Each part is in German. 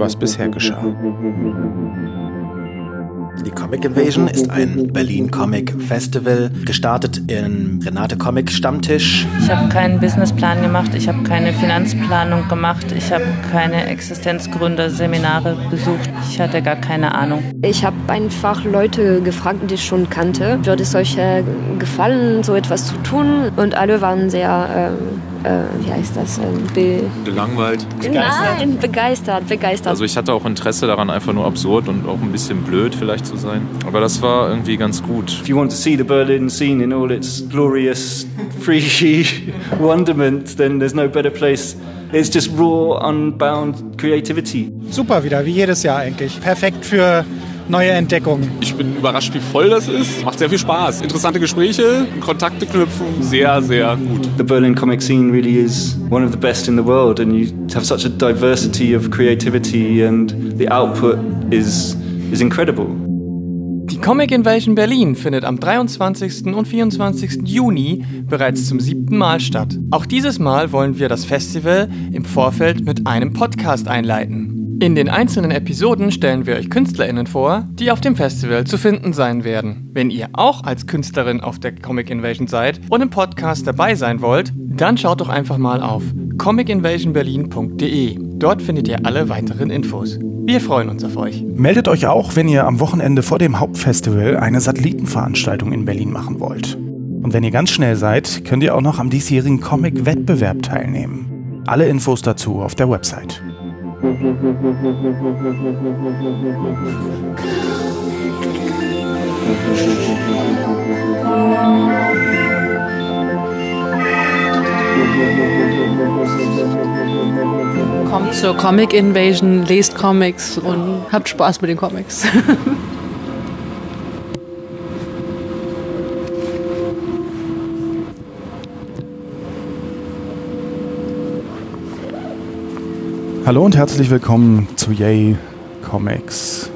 was bisher geschah. Die Comic Invasion ist ein Berlin Comic Festival, gestartet im Renate Comic Stammtisch. Ich habe keinen Businessplan gemacht, ich habe keine Finanzplanung gemacht, ich habe keine Existenzgründerseminare besucht, ich hatte gar keine Ahnung. Ich habe einfach Leute gefragt, die ich schon kannte, würde es euch äh, gefallen, so etwas zu tun? Und alle waren sehr ähm äh, wie heißt das? Ähm, be Gelangweilt? Begeistert. Nein, begeistert, begeistert. Also ich hatte auch Interesse daran, einfach nur absurd und auch ein bisschen blöd vielleicht zu sein. Aber das war irgendwie ganz gut. If you want to see the Berlin scene in all its glorious, freaky wonderment, then there's no better place It's just raw, unbound creativity. Super wieder, wie jedes Jahr eigentlich. Perfekt für neue Entdeckungen. Ich bin überrascht, wie voll das ist. Macht sehr viel Spaß. Interessante Gespräche, Kontakte knüpfen, sehr, sehr gut. The Berlin comic scene really is one of the best in the world and you have such a diversity of creativity and the output is, is incredible. Die Comic Invasion Berlin findet am 23. und 24. Juni bereits zum siebten Mal statt. Auch dieses Mal wollen wir das Festival im Vorfeld mit einem Podcast einleiten. In den einzelnen Episoden stellen wir euch KünstlerInnen vor, die auf dem Festival zu finden sein werden. Wenn ihr auch als Künstlerin auf der Comic Invasion seid und im Podcast dabei sein wollt, dann schaut doch einfach mal auf comicinvasionberlin.de. Dort findet ihr alle weiteren Infos. Wir freuen uns auf euch. Meldet euch auch, wenn ihr am Wochenende vor dem Hauptfestival eine Satellitenveranstaltung in Berlin machen wollt. Und wenn ihr ganz schnell seid, könnt ihr auch noch am diesjährigen Comic-Wettbewerb teilnehmen. Alle Infos dazu auf der Website. Kommt zur Comic Invasion, lest Comics und habt Spaß mit den Comics. Hallo und herzlich willkommen zu Yay Comics.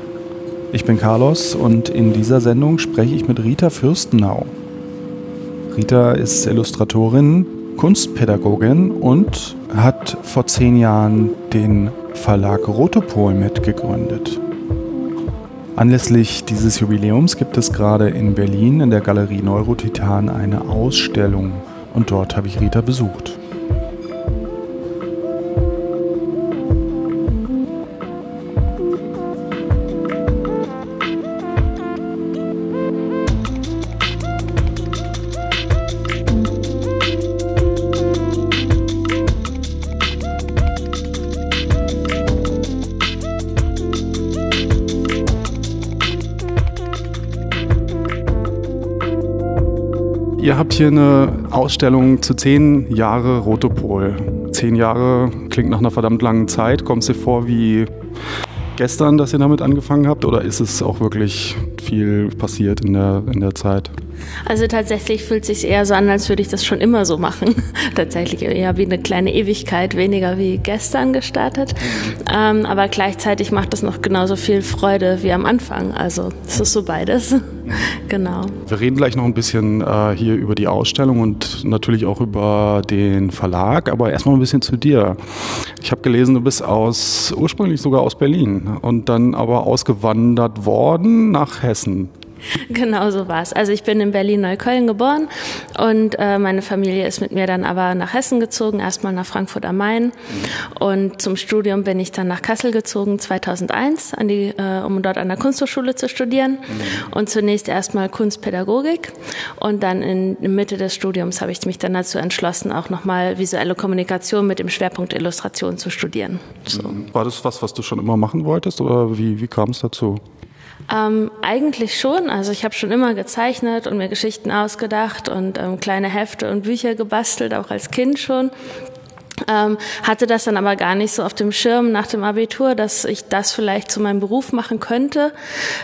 Ich bin Carlos und in dieser Sendung spreche ich mit Rita Fürstenau. Rita ist Illustratorin, Kunstpädagogin und hat vor zehn Jahren den Verlag Rotopol mitgegründet. Anlässlich dieses Jubiläums gibt es gerade in Berlin in der Galerie Neurotitan eine Ausstellung und dort habe ich Rita besucht. Habt hier eine Ausstellung zu zehn Jahre Rotopol. Zehn Jahre klingt nach einer verdammt langen Zeit. Kommt es dir vor wie gestern, dass ihr damit angefangen habt? Oder ist es auch wirklich viel passiert in der, in der Zeit? Also tatsächlich fühlt es sich eher so an, als würde ich das schon immer so machen. tatsächlich eher wie eine kleine Ewigkeit, weniger wie gestern gestartet. Ähm, aber gleichzeitig macht das noch genauso viel Freude wie am Anfang. Also es ist so beides. genau. Wir reden gleich noch ein bisschen äh, hier über die Ausstellung und natürlich auch über den Verlag, aber erstmal ein bisschen zu dir. Ich habe gelesen, du bist aus ursprünglich sogar aus Berlin und dann aber ausgewandert worden nach Hessen. Genau so war es. Also ich bin in Berlin-Neukölln geboren und äh, meine Familie ist mit mir dann aber nach Hessen gezogen, erstmal nach Frankfurt am Main. Und zum Studium bin ich dann nach Kassel gezogen, 2001, an die, äh, um dort an der Kunsthochschule zu studieren. Und zunächst erstmal Kunstpädagogik. Und dann in, in Mitte des Studiums habe ich mich dann dazu entschlossen, auch nochmal visuelle Kommunikation mit dem Schwerpunkt Illustration zu studieren. So. War das was, was du schon immer machen wolltest oder wie, wie kam es dazu? Ähm, eigentlich schon. Also ich habe schon immer gezeichnet und mir Geschichten ausgedacht und ähm, kleine Hefte und Bücher gebastelt, auch als Kind schon. Ähm, hatte das dann aber gar nicht so auf dem Schirm nach dem Abitur, dass ich das vielleicht zu meinem Beruf machen könnte.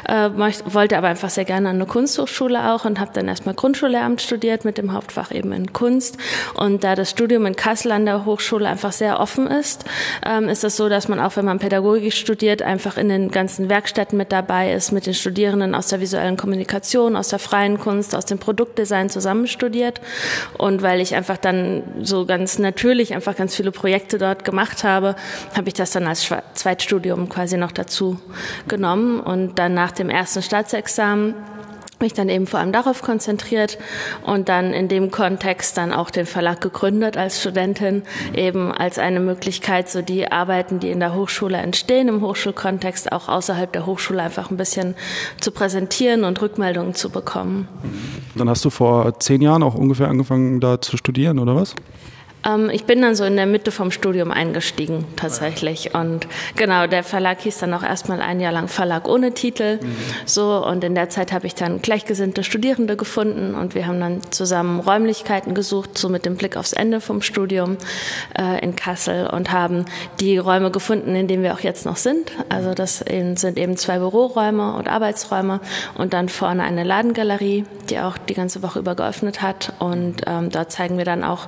Äh, wollte aber einfach sehr gerne an eine Kunsthochschule auch und habe dann erstmal Grundschullehramt studiert mit dem Hauptfach eben in Kunst. Und da das Studium in Kassel an der Hochschule einfach sehr offen ist, ähm, ist es so, dass man auch, wenn man Pädagogik studiert, einfach in den ganzen Werkstätten mit dabei ist, mit den Studierenden aus der visuellen Kommunikation, aus der freien Kunst, aus dem Produktdesign zusammen studiert. Und weil ich einfach dann so ganz natürlich einfach ganz viele Projekte dort gemacht habe, habe ich das dann als Zweitstudium quasi noch dazu genommen und dann nach dem ersten Staatsexamen mich dann eben vor allem darauf konzentriert und dann in dem Kontext dann auch den Verlag gegründet als Studentin, eben als eine Möglichkeit, so die Arbeiten, die in der Hochschule entstehen, im Hochschulkontext auch außerhalb der Hochschule einfach ein bisschen zu präsentieren und Rückmeldungen zu bekommen. Dann hast du vor zehn Jahren auch ungefähr angefangen, da zu studieren, oder was? Ähm, ich bin dann so in der Mitte vom Studium eingestiegen, tatsächlich. Und genau, der Verlag hieß dann auch erstmal ein Jahr lang Verlag ohne Titel. Mhm. So, und in der Zeit habe ich dann gleichgesinnte Studierende gefunden und wir haben dann zusammen Räumlichkeiten gesucht, so mit dem Blick aufs Ende vom Studium äh, in Kassel und haben die Räume gefunden, in denen wir auch jetzt noch sind. Also das sind eben zwei Büroräume und Arbeitsräume und dann vorne eine Ladengalerie, die auch die ganze Woche über geöffnet hat. Und ähm, dort zeigen wir dann auch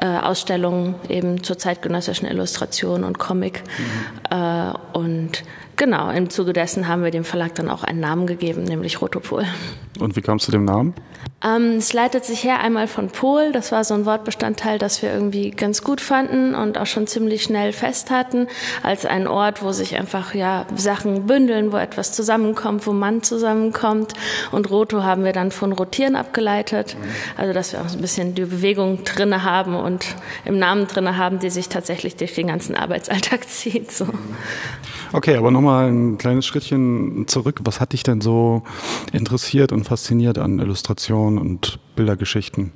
äh, Ausstellungen eben zur zeitgenössischen Illustration und Comic. Mhm. Äh, und genau, im Zuge dessen haben wir dem Verlag dann auch einen Namen gegeben, nämlich Rotopol. Und wie kam es zu dem Namen? Ähm, es leitet sich her einmal von Pol. Das war so ein Wortbestandteil, das wir irgendwie ganz gut fanden und auch schon ziemlich schnell fest hatten, als ein Ort, wo sich einfach ja Sachen bündeln, wo etwas zusammenkommt, wo man zusammenkommt. Und Roto haben wir dann von Rotieren abgeleitet. Also dass wir auch so ein bisschen die Bewegung drinne haben und im Namen drinne haben, die sich tatsächlich durch den ganzen Arbeitsalltag zieht. So. Okay, aber nochmal ein kleines Schrittchen zurück. Was hat dich denn so interessiert und fasziniert an Illustrationen und Bildergeschichten?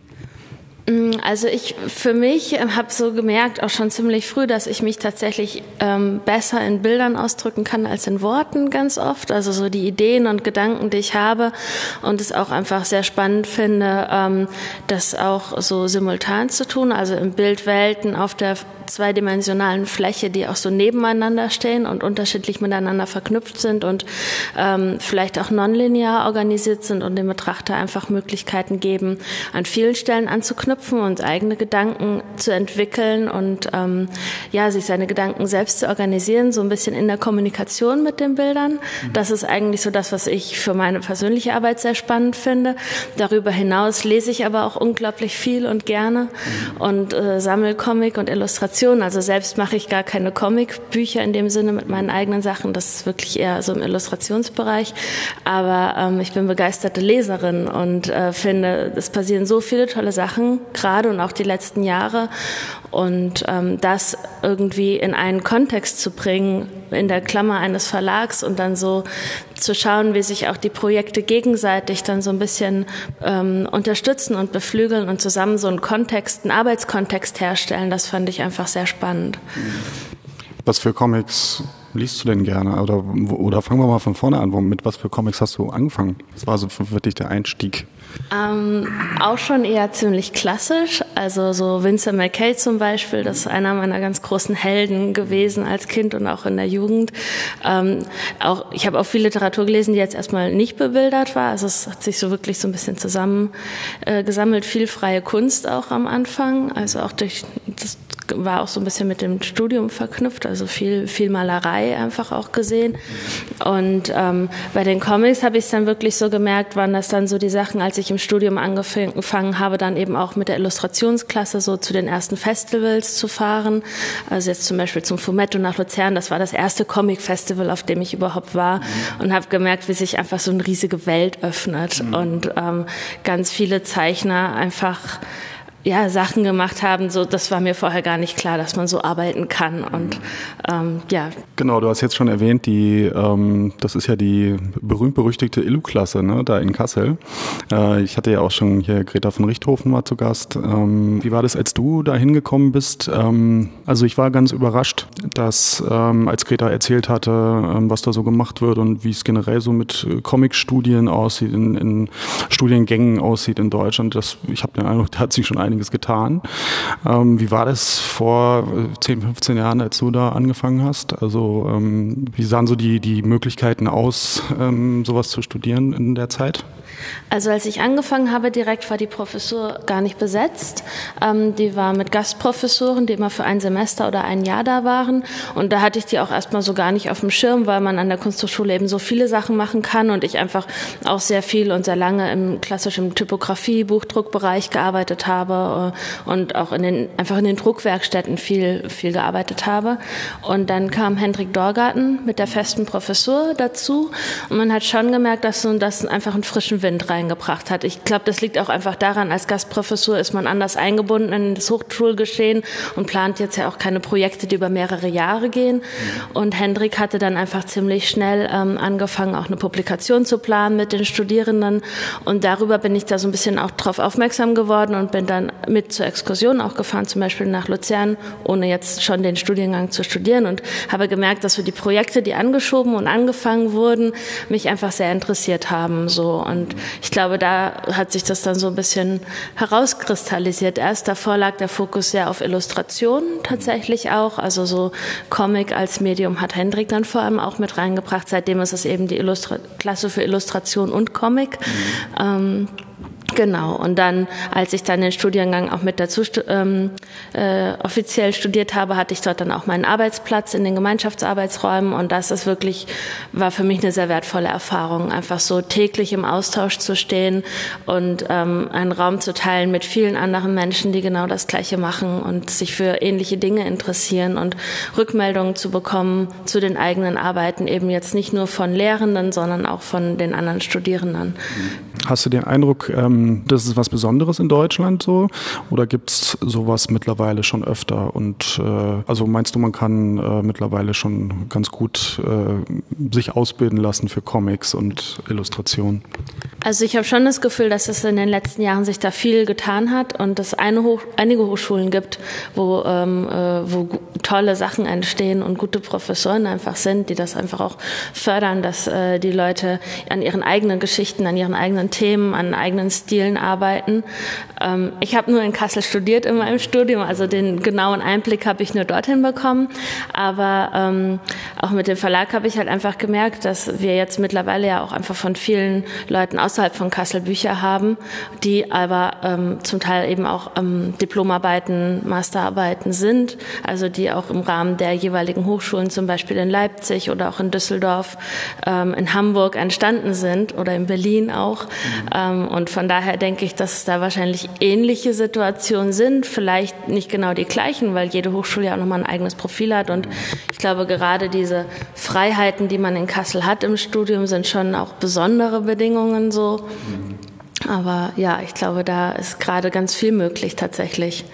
Mm, also ich für mich ähm, habe so gemerkt, auch schon ziemlich früh, dass ich mich tatsächlich ähm, besser in Bildern ausdrücken kann als in Worten ganz oft. Also so die Ideen und Gedanken, die ich habe und es auch einfach sehr spannend finde, ähm, das auch so simultan zu tun, also in Bildwelten auf der zweidimensionalen Fläche, die auch so nebeneinander stehen und unterschiedlich miteinander verknüpft sind und ähm, vielleicht auch nonlinear organisiert sind und dem Betrachter einfach Möglichkeiten geben, an vielen Stellen anzuknüpfen und eigene Gedanken zu entwickeln und ähm, ja, sich seine Gedanken selbst zu organisieren, so ein bisschen in der Kommunikation mit den Bildern. Mhm. Das ist eigentlich so das, was ich für meine persönliche Arbeit sehr spannend finde. Darüber hinaus lese ich aber auch unglaublich viel und gerne mhm. und äh, sammle Comic und Illustrationen. Also selbst mache ich gar keine Comicbücher in dem Sinne mit meinen eigenen Sachen. Das ist wirklich eher so im Illustrationsbereich. Aber ähm, ich bin begeisterte Leserin und äh, finde, es passieren so viele tolle Sachen gerade und auch die letzten Jahre. Und ähm, das irgendwie in einen Kontext zu bringen, in der Klammer eines Verlags und dann so zu schauen, wie sich auch die Projekte gegenseitig dann so ein bisschen ähm, unterstützen und beflügeln und zusammen so einen Kontext, einen Arbeitskontext herstellen, das fand ich einfach sehr spannend. Was für Comics liest du denn gerne? Oder, oder fangen wir mal von vorne an. Mit was für Comics hast du angefangen? Das war so wirklich der Einstieg. Ähm, auch schon eher ziemlich klassisch. Also so Vincent McKay zum Beispiel, das ist einer meiner ganz großen Helden gewesen als Kind und auch in der Jugend. Ähm, auch, ich habe auch viel Literatur gelesen, die jetzt erstmal nicht bebildert war. Also es hat sich so wirklich so ein bisschen zusammen äh, gesammelt. Viel freie Kunst auch am Anfang. Also auch durch das war auch so ein bisschen mit dem Studium verknüpft, also viel, viel Malerei einfach auch gesehen. Und ähm, bei den Comics habe ich es dann wirklich so gemerkt, waren das dann so die Sachen, als ich im Studium angefangen habe, dann eben auch mit der Illustrationsklasse so zu den ersten Festivals zu fahren. Also jetzt zum Beispiel zum Fumetto nach Luzern, das war das erste Comic-Festival, auf dem ich überhaupt war und habe gemerkt, wie sich einfach so eine riesige Welt öffnet mhm. und ähm, ganz viele Zeichner einfach ja, Sachen gemacht haben, so das war mir vorher gar nicht klar, dass man so arbeiten kann. Und ähm, ja. Genau, du hast jetzt schon erwähnt, die, ähm, das ist ja die berühmt-berüchtigte Illu-Klasse ne, da in Kassel. Äh, ich hatte ja auch schon hier Greta von Richthofen mal zu Gast. Ähm, wie war das, als du da hingekommen bist? Ähm, also ich war ganz überrascht, dass ähm, als Greta erzählt hatte, ähm, was da so gemacht wird und wie es generell so mit äh, Comic-Studien aussieht, in, in Studiengängen aussieht in Deutschland. Das, ich habe den Eindruck, da hat sich schon einige einiges getan. Ähm, wie war das vor 10, äh, 15 Jahren, als du da angefangen hast? Also ähm, wie sahen so die, die Möglichkeiten aus, ähm, sowas zu studieren in der Zeit? Also als ich angefangen habe, direkt war die Professur gar nicht besetzt. Ähm, die war mit Gastprofessoren, die immer für ein Semester oder ein Jahr da waren. Und da hatte ich die auch erstmal so gar nicht auf dem Schirm, weil man an der Kunsthochschule eben so viele Sachen machen kann und ich einfach auch sehr viel und sehr lange im klassischen Typografie, Buchdruckbereich gearbeitet habe äh, und auch in den, einfach in den Druckwerkstätten viel, viel gearbeitet habe. Und dann kam Hendrik Dorgarten mit der festen Professur dazu und man hat schon gemerkt, dass so das einfach einen frischen Wind reingebracht hat. Ich glaube, das liegt auch einfach daran, als Gastprofessur ist man anders eingebunden in das Hochschulgeschehen und plant jetzt ja auch keine Projekte, die über mehrere Jahre gehen. Und Hendrik hatte dann einfach ziemlich schnell ähm, angefangen, auch eine Publikation zu planen mit den Studierenden. Und darüber bin ich da so ein bisschen auch drauf aufmerksam geworden und bin dann mit zur Exkursion auch gefahren, zum Beispiel nach Luzern, ohne jetzt schon den Studiengang zu studieren und habe gemerkt, dass so die Projekte, die angeschoben und angefangen wurden, mich einfach sehr interessiert haben. So. Und ich glaube, da hat sich das dann so ein bisschen herauskristallisiert. Erst davor lag der Fokus sehr auf Illustration tatsächlich auch. Also so Comic als Medium hat Hendrik dann vor allem auch mit reingebracht. Seitdem ist es eben die Illustra Klasse für Illustration und Comic. Mhm. Ähm, Genau, und dann, als ich dann den Studiengang auch mit dazu ähm, äh, offiziell studiert habe, hatte ich dort dann auch meinen Arbeitsplatz in den Gemeinschaftsarbeitsräumen. Und das ist wirklich, war für mich eine sehr wertvolle Erfahrung, einfach so täglich im Austausch zu stehen und ähm, einen Raum zu teilen mit vielen anderen Menschen, die genau das Gleiche machen und sich für ähnliche Dinge interessieren und Rückmeldungen zu bekommen zu den eigenen Arbeiten, eben jetzt nicht nur von Lehrenden, sondern auch von den anderen Studierenden. Hast du den Eindruck, ähm, das ist was Besonderes in Deutschland so? Oder gibt es sowas mittlerweile schon öfter? Und äh, also meinst du, man kann äh, mittlerweile schon ganz gut äh, sich ausbilden lassen für Comics und Illustrationen? Also ich habe schon das Gefühl, dass es in den letzten Jahren sich da viel getan hat und es eine Hoch einige Hochschulen gibt, wo, ähm, äh, wo tolle Sachen entstehen und gute Professoren einfach sind, die das einfach auch fördern, dass äh, die Leute an ihren eigenen Geschichten, an ihren eigenen Themen, an eigenen Stilen arbeiten. Ähm, ich habe nur in Kassel studiert in meinem Studium, also den genauen Einblick habe ich nur dorthin bekommen. Aber ähm, auch mit dem Verlag habe ich halt einfach gemerkt, dass wir jetzt mittlerweile ja auch einfach von vielen Leuten außerhalb von Kassel Bücher haben, die aber ähm, zum Teil eben auch ähm, Diplomarbeiten, Masterarbeiten sind, also die auch im Rahmen der jeweiligen Hochschulen, zum Beispiel in Leipzig oder auch in Düsseldorf, ähm, in Hamburg entstanden sind oder in Berlin auch. Mhm. Ähm, und von daher denke ich, dass es da wahrscheinlich ähnliche Situationen sind, vielleicht nicht genau die gleichen, weil jede Hochschule ja auch nochmal ein eigenes Profil hat. Und ich glaube, gerade diese Freiheiten, die man in Kassel hat im Studium, sind schon auch besondere Bedingungen so. Aber ja, ich glaube, da ist gerade ganz viel möglich tatsächlich.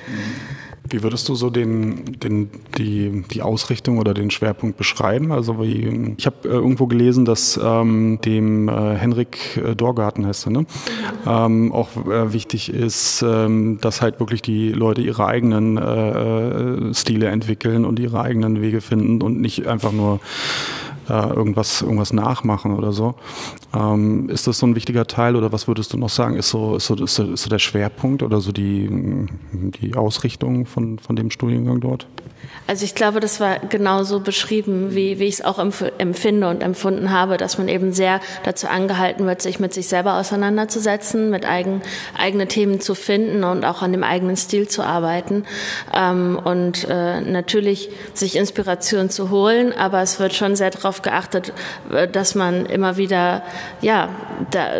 Wie würdest du so den, den, die, die Ausrichtung oder den Schwerpunkt beschreiben? Also wie, ich habe äh, irgendwo gelesen, dass ähm, dem äh, Henrik äh, Dorgarten heißt er, ne? Ähm, auch äh, wichtig ist, ähm, dass halt wirklich die Leute ihre eigenen äh, äh Stile entwickeln und ihre eigenen Wege finden und nicht einfach nur äh, irgendwas, irgendwas nachmachen oder so. Ähm, ist das so ein wichtiger Teil oder was würdest du noch sagen? Ist so, ist so, ist so, ist so der Schwerpunkt oder so die, die Ausrichtung von, von dem Studiengang dort? Also ich glaube, das war genauso beschrieben, wie, wie ich es auch empfinde und empfunden habe, dass man eben sehr dazu angehalten wird, sich mit sich selber auseinanderzusetzen, mit eigen, eigene Themen zu finden und auch an dem eigenen Stil zu arbeiten ähm, und äh, natürlich sich Inspiration zu holen, aber es wird schon sehr darauf geachtet, äh, dass man immer wieder ja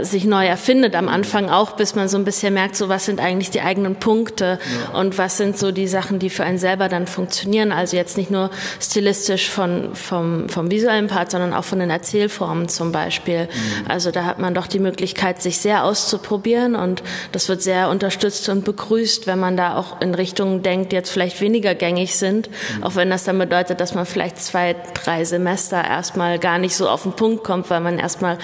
sich neu erfindet am Anfang auch, bis man so ein bisschen merkt, so was sind eigentlich die eigenen Punkte ja. und was sind so die Sachen, die für einen selber dann funktionieren also jetzt nicht nur stilistisch von, vom, vom visuellen Part, sondern auch von den Erzählformen zum Beispiel. Mhm. Also da hat man doch die Möglichkeit, sich sehr auszuprobieren und das wird sehr unterstützt und begrüßt, wenn man da auch in Richtungen denkt, die jetzt vielleicht weniger gängig sind, mhm. auch wenn das dann bedeutet, dass man vielleicht zwei, drei Semester erstmal gar nicht so auf den Punkt kommt, weil man erstmal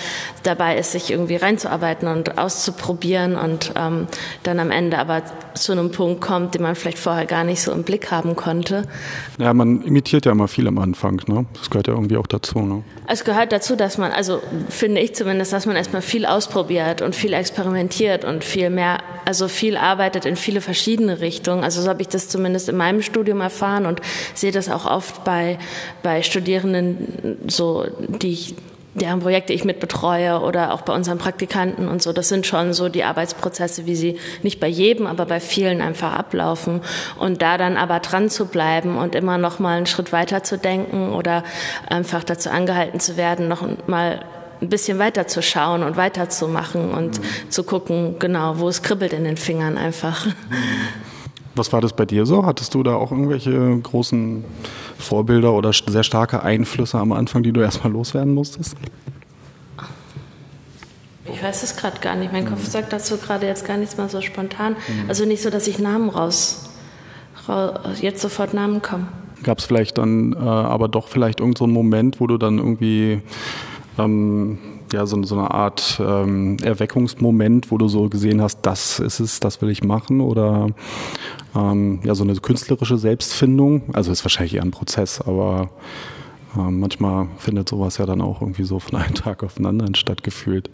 dabei ist, sich irgendwie reinzuarbeiten und auszuprobieren und ähm, dann am Ende aber zu einem Punkt kommt, den man vielleicht vorher gar nicht so im Blick haben konnte. Ja, man imitiert ja immer viel am Anfang, ne? Das gehört ja irgendwie auch dazu, ne? Es gehört dazu, dass man, also finde ich zumindest, dass man erstmal viel ausprobiert und viel experimentiert und viel mehr, also viel arbeitet in viele verschiedene Richtungen. Also so habe ich das zumindest in meinem Studium erfahren und sehe das auch oft bei, bei Studierenden, so, die ich deren Projekte ich mit betreue oder auch bei unseren Praktikanten und so. Das sind schon so die Arbeitsprozesse, wie sie nicht bei jedem, aber bei vielen einfach ablaufen. Und da dann aber dran zu bleiben und immer noch mal einen Schritt weiter zu denken oder einfach dazu angehalten zu werden, noch mal ein bisschen weiter zu schauen und weiterzumachen und mhm. zu gucken, genau, wo es kribbelt in den Fingern einfach. Was war das bei dir so? Hattest du da auch irgendwelche großen Vorbilder oder sehr starke Einflüsse am Anfang, die du erstmal loswerden musstest? Ich weiß es gerade gar nicht. Mein Kopf sagt dazu gerade jetzt gar nichts mal so spontan. Mhm. Also nicht so, dass ich Namen raus, raus jetzt sofort Namen kommen. Gab es vielleicht dann äh, aber doch vielleicht irgendeinen so Moment, wo du dann irgendwie ähm, ja, so, so eine Art ähm, Erweckungsmoment, wo du so gesehen hast, das ist es, das will ich machen? Oder ähm, ja, so eine künstlerische Selbstfindung? Also ist wahrscheinlich eher ein Prozess, aber äh, manchmal findet sowas ja dann auch irgendwie so von einem Tag auf den anderen stattgefühlt.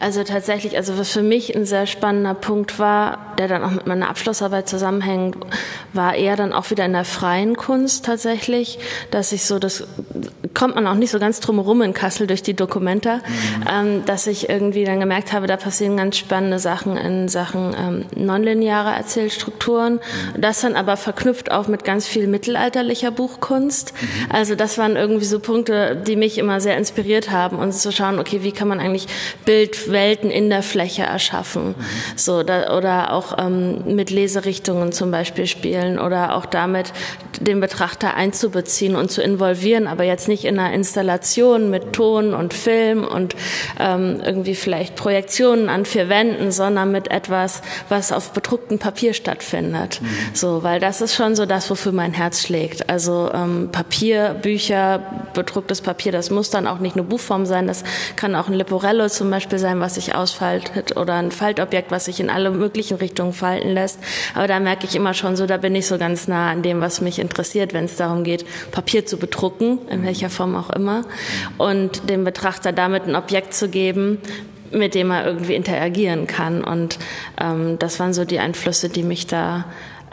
Also tatsächlich, also was für mich ein sehr spannender Punkt war, der dann auch mit meiner Abschlussarbeit zusammenhängt, war eher dann auch wieder in der freien Kunst tatsächlich, dass ich so, das kommt man auch nicht so ganz drumherum in Kassel durch die Dokumenta, mhm. ähm, dass ich irgendwie dann gemerkt habe, da passieren ganz spannende Sachen in Sachen ähm, nonlineare Erzählstrukturen. Mhm. Das dann aber verknüpft auch mit ganz viel mittelalterlicher Buchkunst. Mhm. Also das waren irgendwie so Punkte, die mich immer sehr inspiriert haben und zu schauen, okay, wie kann man eigentlich Bildwelten in der Fläche erschaffen, so da, oder auch ähm, mit Leserichtungen zum Beispiel spielen oder auch damit den Betrachter einzubeziehen und zu involvieren, aber jetzt nicht in einer Installation mit Ton und Film und ähm, irgendwie vielleicht Projektionen an vier Wänden, sondern mit etwas, was auf bedrucktem Papier stattfindet. Mhm. So, weil das ist schon so das, wofür mein Herz schlägt. Also ähm, Papier, Bücher, bedrucktes Papier, das muss dann auch nicht nur Buchform sein, das kann auch ein Leporello zum Beispiel sein, was sich ausfaltet oder ein Faltobjekt, was sich in alle möglichen Richtungen falten lässt. Aber da merke ich immer schon so, da bin ich so ganz nah an dem, was mich interessiert, wenn es darum geht, Papier zu bedrucken, in welcher Form auch immer, und dem Betrachter damit ein Objekt zu geben, mit dem er irgendwie interagieren kann. Und ähm, das waren so die Einflüsse, die mich da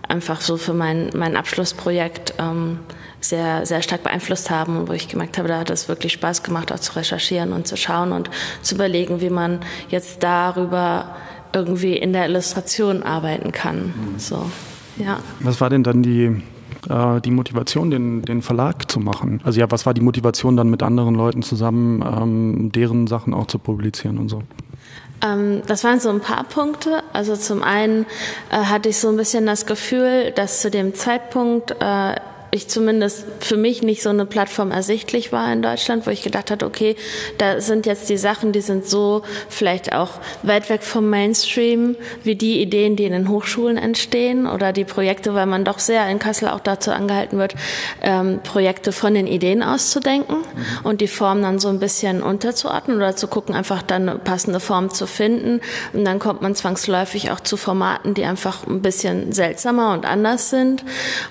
einfach so für mein, mein Abschlussprojekt ähm, sehr, sehr stark beeinflusst haben und wo ich gemerkt habe, da hat es wirklich Spaß gemacht, auch zu recherchieren und zu schauen und zu überlegen, wie man jetzt darüber irgendwie in der Illustration arbeiten kann. So, ja. Was war denn dann die äh, die Motivation, den, den Verlag zu machen? Also ja, was war die Motivation dann mit anderen Leuten zusammen, ähm, deren Sachen auch zu publizieren und so? Ähm, das waren so ein paar Punkte. Also zum einen äh, hatte ich so ein bisschen das Gefühl, dass zu dem Zeitpunkt äh, ich zumindest für mich nicht so eine Plattform ersichtlich war in Deutschland, wo ich gedacht hatte, okay, da sind jetzt die Sachen, die sind so vielleicht auch weit weg vom Mainstream, wie die Ideen, die in den Hochschulen entstehen oder die Projekte, weil man doch sehr in Kassel auch dazu angehalten wird, ähm, Projekte von den Ideen auszudenken mhm. und die Form dann so ein bisschen unterzuordnen oder zu gucken, einfach dann eine passende Form zu finden. Und dann kommt man zwangsläufig auch zu Formaten, die einfach ein bisschen seltsamer und anders sind.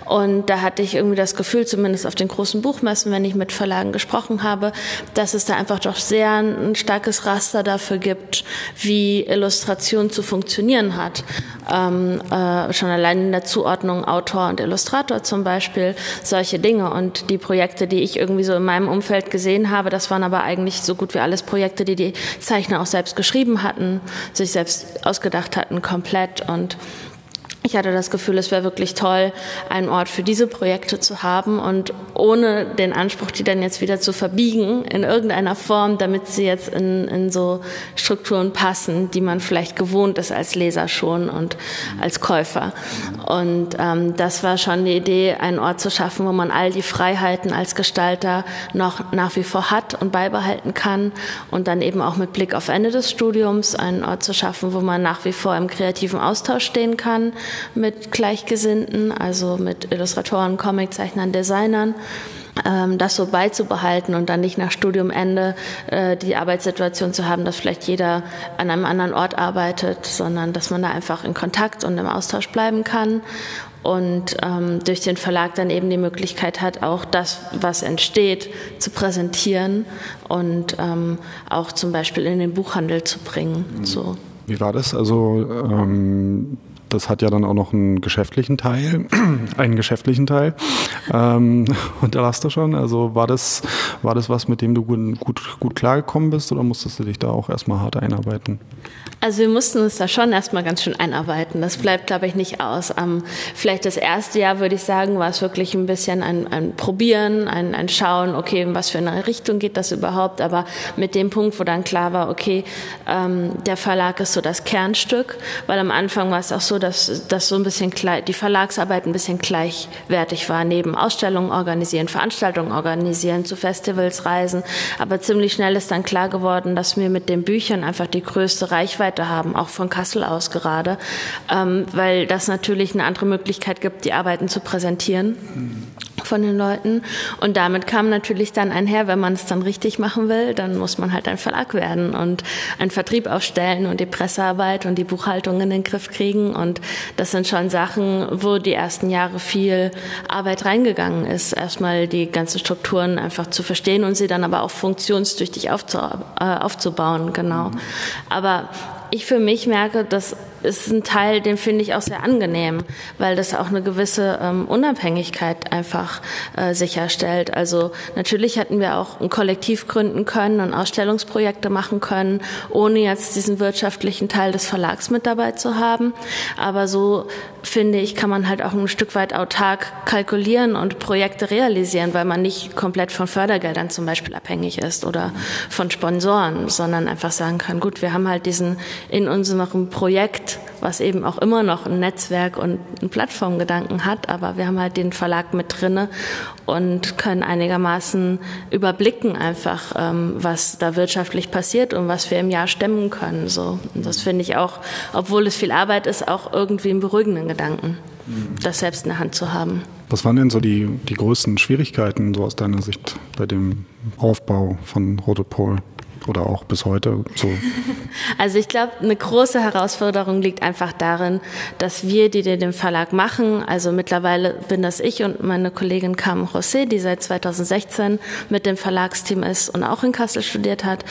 Und da hatte ich irgendwie irgendwie das Gefühl, zumindest auf den großen Buchmessen, wenn ich mit Verlagen gesprochen habe, dass es da einfach doch sehr ein starkes Raster dafür gibt, wie Illustration zu funktionieren hat. Ähm, äh, schon allein in der Zuordnung Autor und Illustrator zum Beispiel, solche Dinge. Und die Projekte, die ich irgendwie so in meinem Umfeld gesehen habe, das waren aber eigentlich so gut wie alles Projekte, die die Zeichner auch selbst geschrieben hatten, sich selbst ausgedacht hatten, komplett. Und ich hatte das Gefühl, es wäre wirklich toll, einen Ort für diese Projekte zu haben und ohne den Anspruch, die dann jetzt wieder zu verbiegen in irgendeiner Form, damit sie jetzt in, in so Strukturen passen, die man vielleicht gewohnt ist als Leser schon und als Käufer. Und ähm, das war schon die Idee, einen Ort zu schaffen, wo man all die Freiheiten als Gestalter noch nach wie vor hat und beibehalten kann und dann eben auch mit Blick auf Ende des Studiums einen Ort zu schaffen, wo man nach wie vor im kreativen Austausch stehen kann mit Gleichgesinnten, also mit Illustratoren, Comiczeichnern, Designern ähm, das so beizubehalten und dann nicht nach Studiumende äh, die Arbeitssituation zu haben, dass vielleicht jeder an einem anderen Ort arbeitet, sondern dass man da einfach in Kontakt und im Austausch bleiben kann und ähm, durch den Verlag dann eben die Möglichkeit hat, auch das, was entsteht, zu präsentieren und ähm, auch zum Beispiel in den Buchhandel zu bringen. So. Wie war das? Also ähm, das hat ja dann auch noch einen geschäftlichen Teil, einen geschäftlichen Teil. Ähm, und da hast du schon, also war das, war das was, mit dem du gut, gut, gut klargekommen bist oder musstest du dich da auch erstmal hart einarbeiten? Also wir mussten uns da schon erstmal ganz schön einarbeiten. Das bleibt, glaube ich, nicht aus. Ähm, vielleicht das erste Jahr, würde ich sagen, war es wirklich ein bisschen ein, ein Probieren, ein, ein Schauen, okay, in was für eine Richtung geht das überhaupt. Aber mit dem Punkt, wo dann klar war, okay, ähm, der Verlag ist so das Kernstück, weil am Anfang war es auch so, dass, dass so ein bisschen die Verlagsarbeit ein bisschen gleichwertig war, neben Ausstellungen organisieren, Veranstaltungen organisieren, zu Festivals reisen. Aber ziemlich schnell ist dann klar geworden, dass wir mit den Büchern einfach die größte Reichweite haben, auch von Kassel aus gerade, ähm, weil das natürlich eine andere Möglichkeit gibt, die Arbeiten zu präsentieren von den Leuten. Und damit kam natürlich dann einher, wenn man es dann richtig machen will, dann muss man halt ein Verlag werden und einen Vertrieb aufstellen und die Pressearbeit und die Buchhaltung in den Griff kriegen. Und das sind schon Sachen, wo die ersten Jahre viel Arbeit reingegangen ist, erstmal die ganzen Strukturen einfach zu verstehen und sie dann aber auch funktionstüchtig äh, aufzubauen, genau. Aber ich für mich merke, dass ist ein Teil, den finde ich auch sehr angenehm, weil das auch eine gewisse ähm, Unabhängigkeit einfach äh, sicherstellt. Also natürlich hätten wir auch ein Kollektiv gründen können und Ausstellungsprojekte machen können, ohne jetzt diesen wirtschaftlichen Teil des Verlags mit dabei zu haben. Aber so finde ich, kann man halt auch ein Stück weit autark kalkulieren und Projekte realisieren, weil man nicht komplett von Fördergeldern zum Beispiel abhängig ist oder von Sponsoren, sondern einfach sagen kann, gut, wir haben halt diesen in unserem Projekt, was eben auch immer noch ein Netzwerk und einen Plattformgedanken hat, aber wir haben halt den Verlag mit drinne und können einigermaßen überblicken einfach, ähm, was da wirtschaftlich passiert und was wir im Jahr stemmen können. So, und das finde ich auch, obwohl es viel Arbeit ist, auch irgendwie einen beruhigenden Gedanken, das selbst in der Hand zu haben. Was waren denn so die, die größten Schwierigkeiten so aus deiner Sicht bei dem Aufbau von Rote Pol? Oder auch bis heute so? Also ich glaube, eine große Herausforderung liegt einfach darin, dass wir, die den Verlag machen, also mittlerweile bin das ich und meine Kollegin Carmen José, die seit 2016 mit dem Verlagsteam ist und auch in Kassel studiert hat,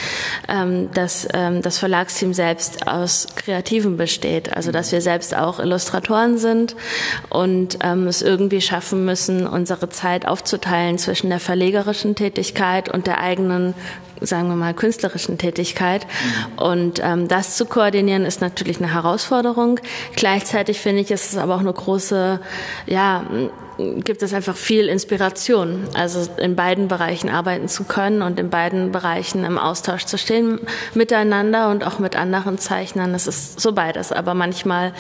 ähm, dass ähm, das Verlagsteam selbst aus Kreativen besteht, also dass wir selbst auch Illustratoren sind und ähm, es irgendwie schaffen müssen, unsere Zeit aufzuteilen zwischen der verlegerischen Tätigkeit und der eigenen sagen wir mal, künstlerischen Tätigkeit. Und ähm, das zu koordinieren ist natürlich eine Herausforderung. Gleichzeitig finde ich, ist es aber auch eine große, ja, gibt es einfach viel Inspiration, also in beiden Bereichen arbeiten zu können und in beiden Bereichen im Austausch zu stehen miteinander und auch mit anderen Zeichnern. Das ist so beides. Aber manchmal,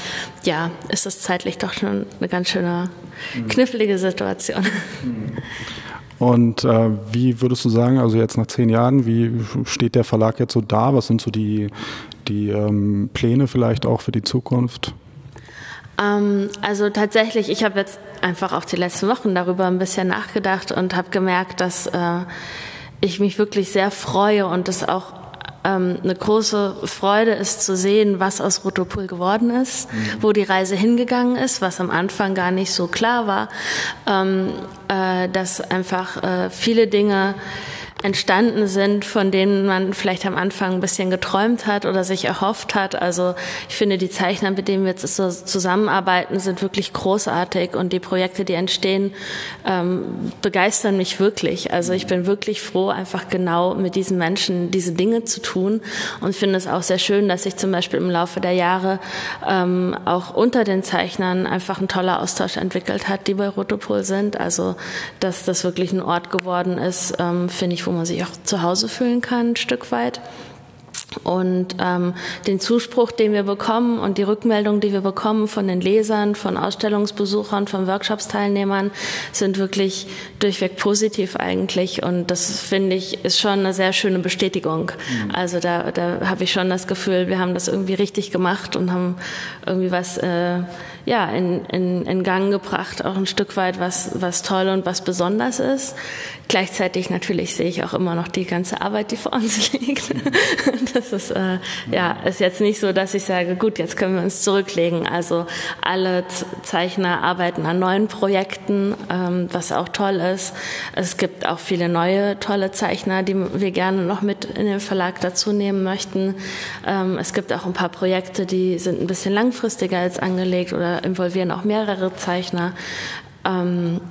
ja, ist es zeitlich doch schon eine ganz schöne knifflige Situation. Und äh, wie würdest du sagen, also jetzt nach zehn Jahren, wie steht der Verlag jetzt so da? Was sind so die, die ähm, Pläne vielleicht auch für die Zukunft? Ähm, also tatsächlich, ich habe jetzt einfach auch die letzten Wochen darüber ein bisschen nachgedacht und habe gemerkt, dass äh, ich mich wirklich sehr freue und es auch eine große Freude ist zu sehen, was aus Rotopol geworden ist, mhm. wo die Reise hingegangen ist, was am Anfang gar nicht so klar war, ähm, äh, dass einfach äh, viele Dinge entstanden sind, von denen man vielleicht am Anfang ein bisschen geträumt hat oder sich erhofft hat. Also ich finde, die Zeichner, mit denen wir jetzt so zusammenarbeiten, sind wirklich großartig und die Projekte, die entstehen, ähm, begeistern mich wirklich. Also ich bin wirklich froh, einfach genau mit diesen Menschen diese Dinge zu tun und finde es auch sehr schön, dass sich zum Beispiel im Laufe der Jahre ähm, auch unter den Zeichnern einfach ein toller Austausch entwickelt hat, die bei Rotopol sind. Also dass das wirklich ein Ort geworden ist, ähm, finde ich wo man sich auch zu Hause fühlen kann, ein Stück weit. Und ähm, den Zuspruch, den wir bekommen und die Rückmeldung, die wir bekommen von den Lesern, von Ausstellungsbesuchern, von Workshopsteilnehmern, sind wirklich durchweg positiv eigentlich. Und das finde ich ist schon eine sehr schöne Bestätigung. Mhm. Also da, da habe ich schon das Gefühl, wir haben das irgendwie richtig gemacht und haben irgendwie was äh, ja, in, in, in Gang gebracht, auch ein Stück weit, was, was toll und was besonders ist. Gleichzeitig natürlich sehe ich auch immer noch die ganze Arbeit, die vor uns liegt. es ist, äh, ja, ist jetzt nicht so, dass ich sage, gut, jetzt können wir uns zurücklegen. Also alle Zeichner arbeiten an neuen Projekten, ähm, was auch toll ist. Es gibt auch viele neue tolle Zeichner, die wir gerne noch mit in den Verlag dazu nehmen möchten. Ähm, es gibt auch ein paar Projekte, die sind ein bisschen langfristiger als angelegt oder involvieren auch mehrere Zeichner. Ähm,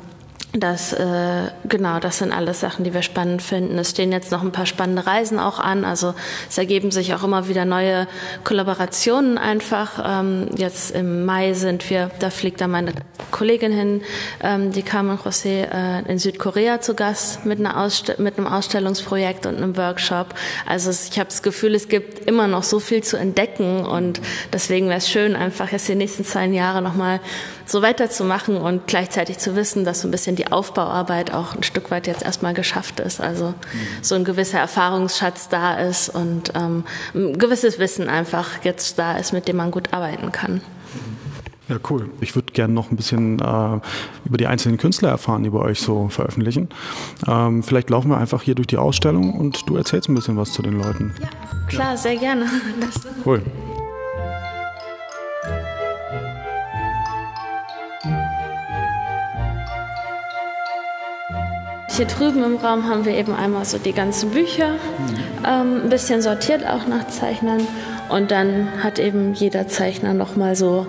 das, äh, genau, das sind alles Sachen, die wir spannend finden. Es stehen jetzt noch ein paar spannende Reisen auch an. Also es ergeben sich auch immer wieder neue Kollaborationen einfach. Ähm, jetzt im Mai sind wir, da fliegt da meine Kollegin hin, ähm, die Carmen José, äh, in Südkorea zu Gast mit, einer Ausst mit einem Ausstellungsprojekt und einem Workshop. Also ich habe das Gefühl, es gibt immer noch so viel zu entdecken und deswegen wäre es schön, einfach jetzt die nächsten zwei Jahre nochmal so weiterzumachen und gleichzeitig zu wissen, dass so ein bisschen die Aufbauarbeit auch ein Stück weit jetzt erstmal geschafft ist. Also so ein gewisser Erfahrungsschatz da ist und ähm, ein gewisses Wissen einfach jetzt da ist, mit dem man gut arbeiten kann. Ja, cool. Ich würde gerne noch ein bisschen äh, über die einzelnen Künstler erfahren, die bei euch so veröffentlichen. Ähm, vielleicht laufen wir einfach hier durch die Ausstellung und du erzählst ein bisschen was zu den Leuten. Ja, klar, sehr gerne. Das cool. Hier drüben im Raum haben wir eben einmal so die ganzen Bücher, ähm, ein bisschen sortiert auch nach Zeichnern. Und dann hat eben jeder Zeichner nochmal so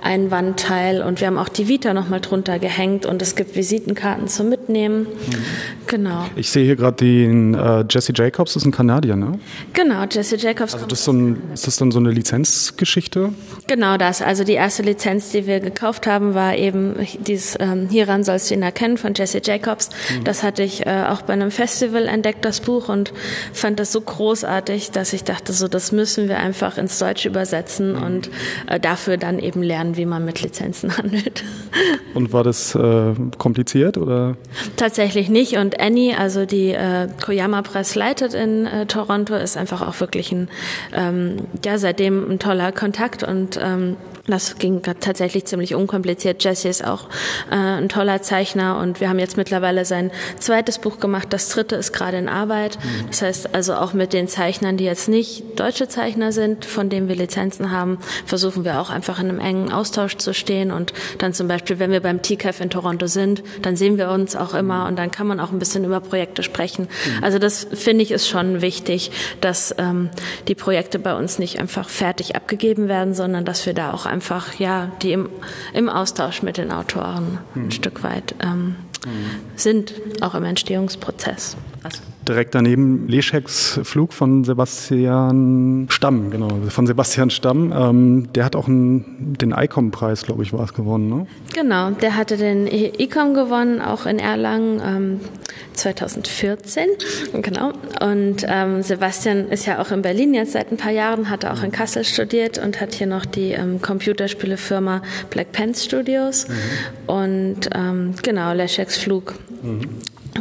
ein Wandteil und wir haben auch die Vita noch mal drunter gehängt und es gibt Visitenkarten zum Mitnehmen. Mhm. Genau. Ich sehe hier gerade den äh, Jesse Jacobs, das ist ein Kanadier, ne? Genau, Jesse Jacobs. Also das ist, so ein, ist das dann so eine Lizenzgeschichte? Genau das. Also die erste Lizenz, die wir gekauft haben, war eben dieses ähm, Hieran sollst du ihn erkennen von Jesse Jacobs. Mhm. Das hatte ich äh, auch bei einem Festival entdeckt, das Buch, und fand das so großartig, dass ich dachte, so das müssen wir einfach ins Deutsche übersetzen mhm. und äh, dafür dann eben lernen wie man mit Lizenzen handelt. Und war das äh, kompliziert oder? Tatsächlich nicht. Und Annie, also die äh, Koyama Press leitet in äh, Toronto, ist einfach auch wirklich ein, ähm, ja, seitdem ein toller Kontakt und ähm, das ging tatsächlich ziemlich unkompliziert. Jesse ist auch äh, ein toller Zeichner und wir haben jetzt mittlerweile sein zweites Buch gemacht. Das dritte ist gerade in Arbeit. Das heißt also auch mit den Zeichnern, die jetzt nicht deutsche Zeichner sind, von denen wir Lizenzen haben, versuchen wir auch einfach in einem engen Austausch zu stehen und dann zum Beispiel, wenn wir beim TCAF in Toronto sind, dann sehen wir uns auch immer und dann kann man auch ein bisschen über Projekte sprechen. Also das finde ich ist schon wichtig, dass ähm, die Projekte bei uns nicht einfach fertig abgegeben werden, sondern dass wir da auch einfach einfach, ja, die im, im Austausch mit den Autoren mhm. ein Stück weit ähm, mhm. sind, auch im Entstehungsprozess. Also. Direkt daneben Lescheks Flug von Sebastian Stamm, genau, von Sebastian Stamm. Ähm, der hat auch einen, den ICOM-Preis, glaube ich, war es gewonnen, ne? Genau, der hatte den ICOM gewonnen, auch in Erlangen. Ähm, 2014. Genau. Und ähm, Sebastian ist ja auch in Berlin jetzt seit ein paar Jahren, hat auch in Kassel studiert und hat hier noch die ähm, Computerspielefirma Black Pants Studios. Mhm. Und ähm, genau, Leszeks Flug. Mhm.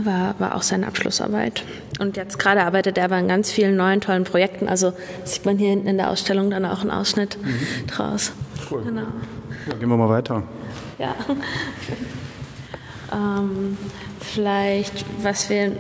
War, war auch seine Abschlussarbeit. Und jetzt gerade arbeitet er aber an ganz vielen neuen tollen Projekten. Also sieht man hier hinten in der Ausstellung dann auch einen Ausschnitt mhm. draus. Cool. Genau. Ja, gehen wir mal weiter. Ja. ähm, vielleicht, was wir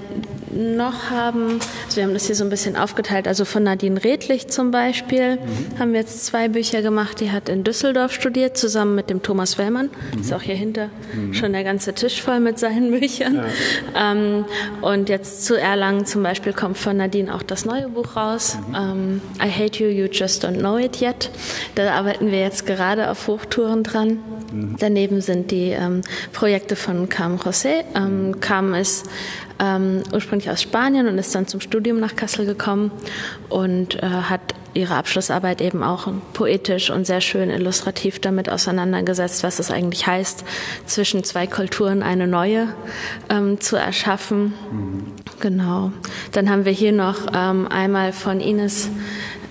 noch haben, also wir haben das hier so ein bisschen aufgeteilt, also von Nadine Redlich zum Beispiel mhm. haben wir jetzt zwei Bücher gemacht, die hat in Düsseldorf studiert, zusammen mit dem Thomas Wellmann, mhm. ist auch hier hinter mhm. schon der ganze Tisch voll mit seinen Büchern. Ja. Ähm, und jetzt zu Erlangen zum Beispiel kommt von Nadine auch das neue Buch raus, mhm. ähm, I Hate You, You Just Don't Know It Yet. Da arbeiten wir jetzt gerade auf Hochtouren dran. Mhm. Daneben sind die ähm, Projekte von Cam José. Ähm, Cam ist ähm, ursprünglich aus Spanien und ist dann zum Studium nach Kassel gekommen und äh, hat ihre Abschlussarbeit eben auch poetisch und sehr schön illustrativ damit auseinandergesetzt, was es eigentlich heißt, zwischen zwei Kulturen eine neue ähm, zu erschaffen. Mhm. Genau. Dann haben wir hier noch ähm, einmal von Ines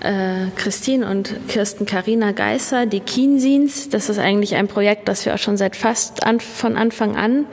äh, Christine und Kirsten Karina Geisser, die Kiensins. Das ist eigentlich ein Projekt, das wir auch schon seit fast an, von Anfang an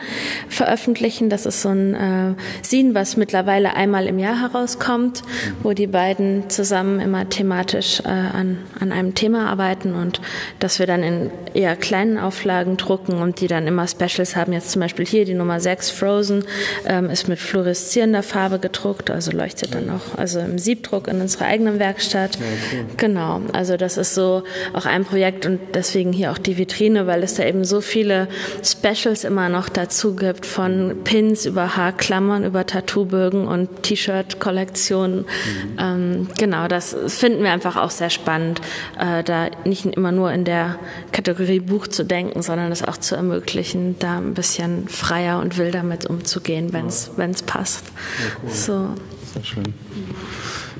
veröffentlichen. Das ist so ein äh, Sin, was mittlerweile einmal im Jahr herauskommt, wo die beiden zusammen immer thematisch äh, an, an einem Thema arbeiten und dass wir dann in eher kleinen Auflagen drucken und die dann immer Specials haben. Jetzt zum Beispiel hier die Nummer 6 Frozen ähm, ist mit fluoreszierender Farbe gedruckt, also leuchtet dann auch also im Siebdruck in unserer eigenen Werkstatt. Ja, cool. Genau, also das ist so auch ein Projekt und deswegen hier auch die Vitrine, weil es da eben so viele Specials immer noch dazu gibt, von Pins über Haarklammern, über Tattoobögen und T-Shirt-Kollektionen. Mhm. Ähm, genau, das finden wir einfach auch sehr spannend, äh, da nicht immer nur in der Kategorie Buch zu denken, sondern es auch zu ermöglichen, da ein bisschen freier und wilder mit umzugehen, wenn es ja. passt. Ja, cool. So. Sehr schön.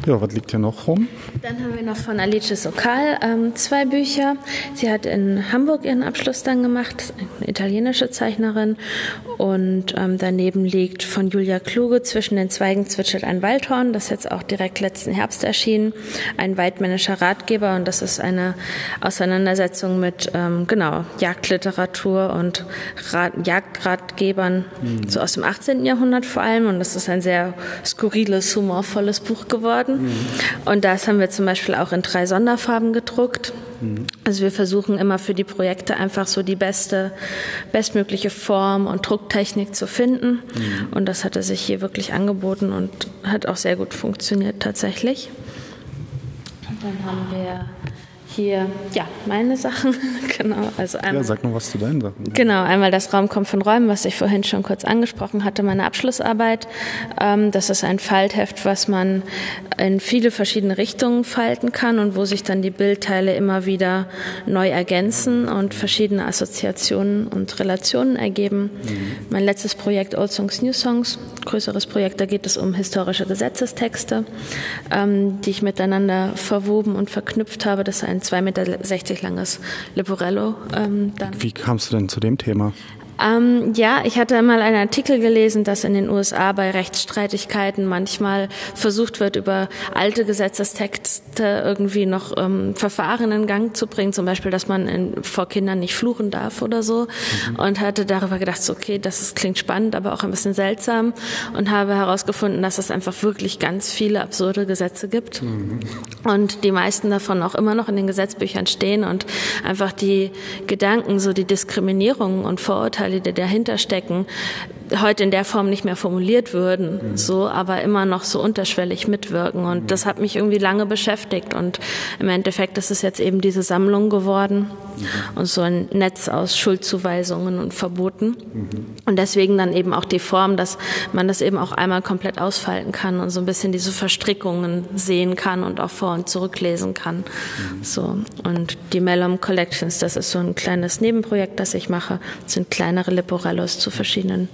Ja, was liegt hier noch rum? Dann haben wir noch von Alice Sokal ähm, zwei Bücher. Sie hat in Hamburg ihren Abschluss dann gemacht, eine italienische Zeichnerin. Und ähm, daneben liegt von Julia Kluge Zwischen den Zweigen zwitschert ein Waldhorn. Das ist jetzt auch direkt letzten Herbst erschienen. Ein weidmännischer Ratgeber. Und das ist eine Auseinandersetzung mit ähm, genau Jagdliteratur und Rat Jagdratgebern, mhm. so aus dem 18. Jahrhundert vor allem. Und das ist ein sehr skurriles, humorvolles Buch geworden. Mhm. Und das haben wir zum Beispiel auch in drei Sonderfarben gedruckt. Mhm. Also wir versuchen immer für die Projekte einfach so die beste, bestmögliche Form und Drucktechnik zu finden. Mhm. Und das hatte sich hier wirklich angeboten und hat auch sehr gut funktioniert tatsächlich. Und dann haben wir hier, ja, meine Sachen. genau. Also einmal, ja, sag noch was zu deinen Sachen. Genau, einmal das Raum kommt von Räumen, was ich vorhin schon kurz angesprochen hatte, meine Abschlussarbeit. Ähm, das ist ein Faltheft, was man in viele verschiedene Richtungen falten kann und wo sich dann die Bildteile immer wieder neu ergänzen und verschiedene Assoziationen und Relationen ergeben. Mhm. Mein letztes Projekt Old Songs, New Songs, größeres Projekt, da geht es um historische Gesetzestexte, ähm, die ich miteinander verwoben und verknüpft habe. Das ist ein 2,60 Meter langes Leporello. Ähm, Wie kamst du denn zu dem Thema? Ähm, ja, ich hatte einmal einen Artikel gelesen, dass in den USA bei Rechtsstreitigkeiten manchmal versucht wird, über alte Gesetzestexte irgendwie noch ähm, Verfahren in Gang zu bringen, zum Beispiel, dass man in, vor Kindern nicht fluchen darf oder so. Mhm. Und hatte darüber gedacht, so, okay, das ist, klingt spannend, aber auch ein bisschen seltsam. Und habe herausgefunden, dass es einfach wirklich ganz viele absurde Gesetze gibt. Mhm. Und die meisten davon auch immer noch in den Gesetzbüchern stehen und einfach die Gedanken, so die Diskriminierung und Vorurteile, Vorurteile, die dahinter stecken, heute in der Form nicht mehr formuliert würden, mhm. so, aber immer noch so unterschwellig mitwirken. Und mhm. das hat mich irgendwie lange beschäftigt. Und im Endeffekt ist es jetzt eben diese Sammlung geworden mhm. und so ein Netz aus Schuldzuweisungen und Verboten. Mhm. Und deswegen dann eben auch die Form, dass man das eben auch einmal komplett ausfalten kann und so ein bisschen diese Verstrickungen sehen kann und auch vor und zurücklesen kann. Mhm. So. Und die Mellom Collections, das ist so ein kleines Nebenprojekt, das ich mache, das sind kleinere Leporellos zu verschiedenen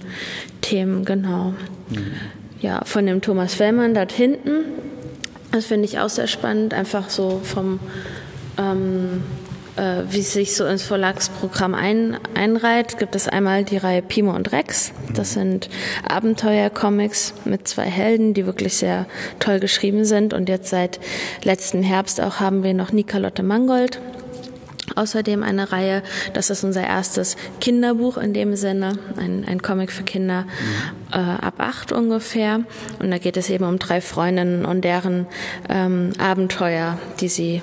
Themen, genau. Mhm. Ja, von dem Thomas Fellmann dort hinten, das finde ich auch sehr spannend, einfach so vom, ähm, äh, wie es sich so ins Verlagsprogramm ein, einreiht, gibt es einmal die Reihe Pimo und Rex. Das sind Abenteuercomics mit zwei Helden, die wirklich sehr toll geschrieben sind. Und jetzt seit letzten Herbst auch haben wir noch Nicalotte Mangold Außerdem eine Reihe, das ist unser erstes Kinderbuch in dem Sinne, ein, ein Comic für Kinder äh, ab acht ungefähr. Und da geht es eben um drei Freundinnen und deren ähm, Abenteuer, die sie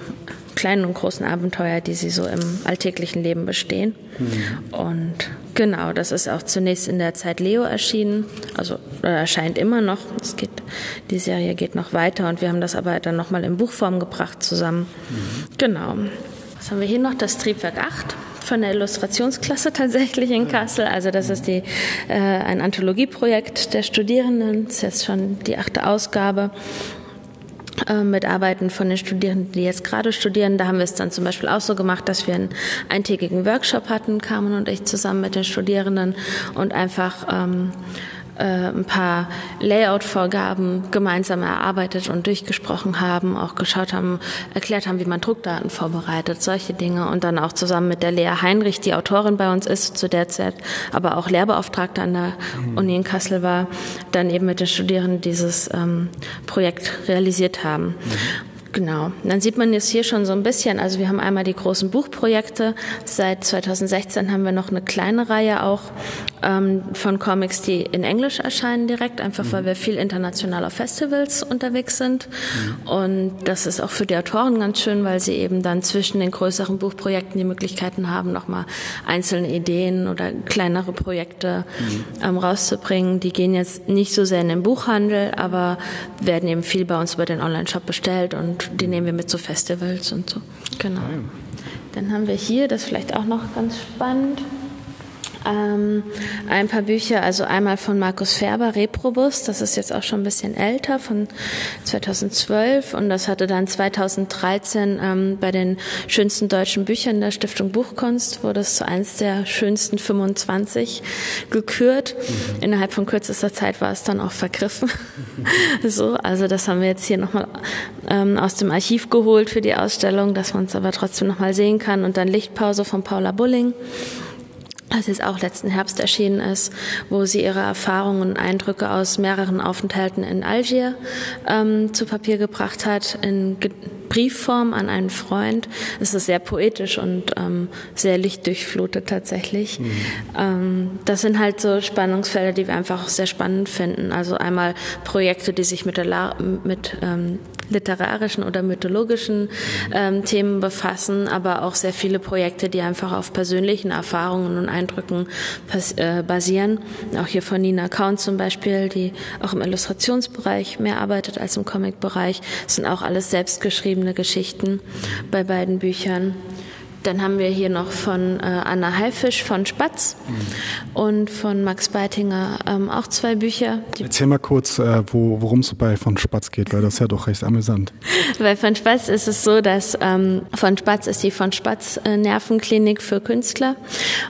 kleinen und großen Abenteuer, die sie so im alltäglichen Leben bestehen. Mhm. Und genau, das ist auch zunächst in der Zeit Leo erschienen, also erscheint immer noch. Es geht, die Serie geht noch weiter und wir haben das aber dann nochmal in Buchform gebracht zusammen. Mhm. Genau. Was haben wir hier noch? Das Triebwerk 8 von der Illustrationsklasse tatsächlich in Kassel. Also das ist die, äh, ein Anthologieprojekt der Studierenden. Das ist jetzt schon die achte Ausgabe äh, mit Arbeiten von den Studierenden, die jetzt gerade studieren. Da haben wir es dann zum Beispiel auch so gemacht, dass wir einen eintägigen Workshop hatten, Carmen und ich zusammen mit den Studierenden und einfach ähm, äh, ein paar Layout-Vorgaben gemeinsam erarbeitet und durchgesprochen haben, auch geschaut haben, erklärt haben, wie man Druckdaten vorbereitet, solche Dinge und dann auch zusammen mit der Lea Heinrich, die Autorin bei uns ist zu der Zeit, aber auch Lehrbeauftragte an der mhm. Uni in Kassel war, dann eben mit den Studierenden dieses ähm, Projekt realisiert haben. Mhm. Genau. Dann sieht man jetzt hier schon so ein bisschen, also wir haben einmal die großen Buchprojekte. Seit 2016 haben wir noch eine kleine Reihe auch ähm, von Comics, die in Englisch erscheinen direkt, einfach weil wir viel international auf Festivals unterwegs sind. Mhm. Und das ist auch für die Autoren ganz schön, weil sie eben dann zwischen den größeren Buchprojekten die Möglichkeiten haben, nochmal einzelne Ideen oder kleinere Projekte mhm. ähm, rauszubringen. Die gehen jetzt nicht so sehr in den Buchhandel, aber werden eben viel bei uns über den Online-Shop bestellt und die nehmen wir mit zu Festivals und so. Genau. Dann haben wir hier, das ist vielleicht auch noch ganz spannend, ähm, ein paar Bücher, also einmal von Markus Färber, Reprobus, das ist jetzt auch schon ein bisschen älter, von 2012 und das hatte dann 2013 ähm, bei den schönsten deutschen Büchern der Stiftung Buchkunst, wurde es zu eins der schönsten 25 gekürt. Mhm. Innerhalb von kürzester Zeit war es dann auch vergriffen. Mhm. so, also das haben wir jetzt hier nochmal ähm, aus dem Archiv geholt für die Ausstellung, dass man es aber trotzdem nochmal sehen kann und dann Lichtpause von Paula Bulling das jetzt auch letzten Herbst erschienen ist, wo sie ihre Erfahrungen und Eindrücke aus mehreren Aufenthalten in Algier ähm, zu Papier gebracht hat, in Briefform an einen Freund. Es ist sehr poetisch und ähm, sehr lichtdurchflutet tatsächlich. Mhm. Ähm, das sind halt so Spannungsfelder, die wir einfach auch sehr spannend finden. Also einmal Projekte, die sich mit, der La mit ähm, literarischen oder mythologischen ähm, Themen befassen, aber auch sehr viele Projekte, die einfach auf persönlichen Erfahrungen und Eindrücken äh, basieren. Auch hier von Nina Kaun zum Beispiel, die auch im Illustrationsbereich mehr arbeitet als im Comic-Bereich. Sind auch alles selbstgeschriebene geschriebene Geschichten bei beiden Büchern. Dann haben wir hier noch von äh, Anna Haifisch von Spatz mhm. und von Max Beitinger ähm, auch zwei Bücher. Erzähl mal kurz, äh, wo, worum es bei von Spatz geht, weil das ist ja doch recht amüsant. Bei von Spatz ist es so, dass ähm, von Spatz ist die von Spatz äh, Nervenklinik für Künstler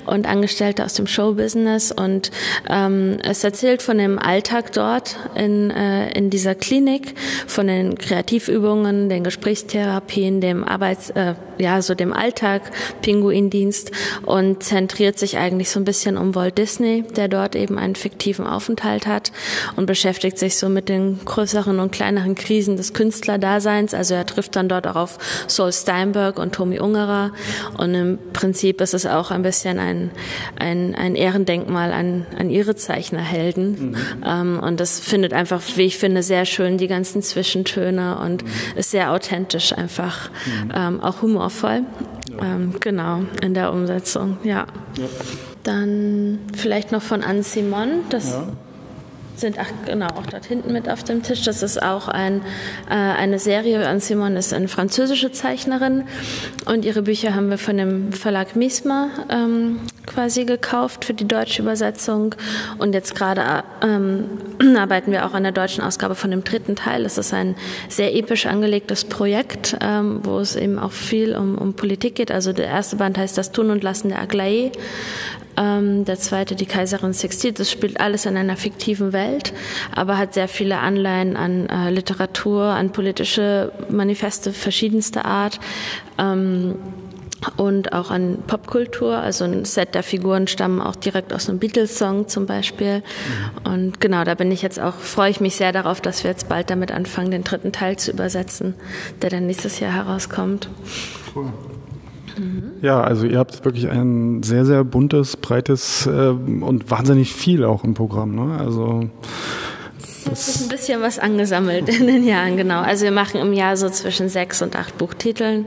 und Angestellte aus dem Showbusiness und ähm, es erzählt von dem Alltag dort in, äh, in dieser Klinik, von den Kreativübungen, den Gesprächstherapien, dem Arbeits, äh, ja, so dem Alltag Pinguindienst und zentriert sich eigentlich so ein bisschen um Walt Disney, der dort eben einen fiktiven Aufenthalt hat und beschäftigt sich so mit den größeren und kleineren Krisen des Künstlerdaseins. Also er trifft dann dort auch auf Saul Steinberg und Tommy Ungerer und im Prinzip ist es auch ein bisschen ein, ein, ein Ehrendenkmal an, an ihre Zeichnerhelden. Mhm. Ähm, und das findet einfach, wie ich finde, sehr schön die ganzen Zwischentöne und mhm. ist sehr authentisch einfach, mhm. ähm, auch humorvoll. Ähm, genau, in der Umsetzung, ja. ja. Dann vielleicht noch von Anne Simon, das ja sind ach, genau auch dort hinten mit auf dem Tisch. Das ist auch ein, äh, eine Serie. Anne Simon ist eine französische Zeichnerin und ihre Bücher haben wir von dem Verlag Misma ähm, quasi gekauft für die deutsche Übersetzung und jetzt gerade ähm, arbeiten wir auch an der deutschen Ausgabe von dem dritten Teil. Es ist ein sehr episch angelegtes Projekt, ähm, wo es eben auch viel um, um Politik geht. Also der erste Band heißt Das Tun und Lassen der Aglaé ähm, der zweite, die Kaiserin Sextil. Das spielt alles in einer fiktiven Welt, aber hat sehr viele Anleihen an äh, Literatur, an politische Manifeste verschiedenster Art. Ähm, und auch an Popkultur. Also ein Set der Figuren stammen auch direkt aus einem Beatles-Song zum Beispiel. Mhm. Und genau, da bin ich jetzt auch, freue ich mich sehr darauf, dass wir jetzt bald damit anfangen, den dritten Teil zu übersetzen, der dann nächstes Jahr herauskommt. Cool. Ja, also ihr habt wirklich ein sehr, sehr buntes, breites äh, und wahnsinnig viel auch im Programm. Ne? Also das ist ein bisschen was angesammelt in den Jahren, genau. Also wir machen im Jahr so zwischen sechs und acht Buchtiteln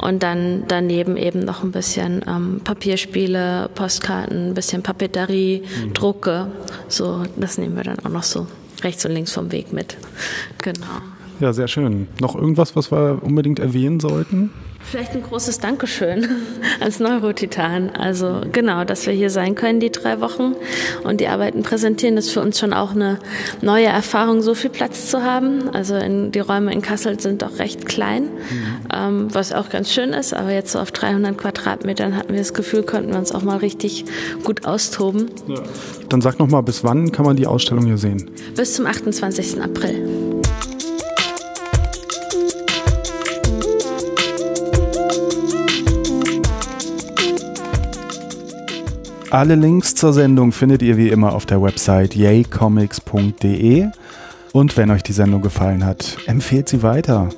und dann daneben eben noch ein bisschen ähm, Papierspiele, Postkarten, ein bisschen Papeterie, mhm. Drucke. So, das nehmen wir dann auch noch so rechts und links vom Weg mit. Genau. Ja, sehr schön. Noch irgendwas, was wir unbedingt erwähnen sollten? Vielleicht ein großes Dankeschön als Neurotitan. Also genau, dass wir hier sein können, die drei Wochen und die Arbeiten präsentieren, ist für uns schon auch eine neue Erfahrung, so viel Platz zu haben. Also in, die Räume in Kassel sind doch recht klein, mhm. ähm, was auch ganz schön ist. Aber jetzt so auf 300 Quadratmetern hatten wir das Gefühl, konnten wir uns auch mal richtig gut austoben. Ja. Dann sag noch mal, bis wann kann man die Ausstellung hier sehen? Bis zum 28. April. Alle Links zur Sendung findet ihr wie immer auf der Website yaycomics.de. Und wenn euch die Sendung gefallen hat, empfehlt sie weiter.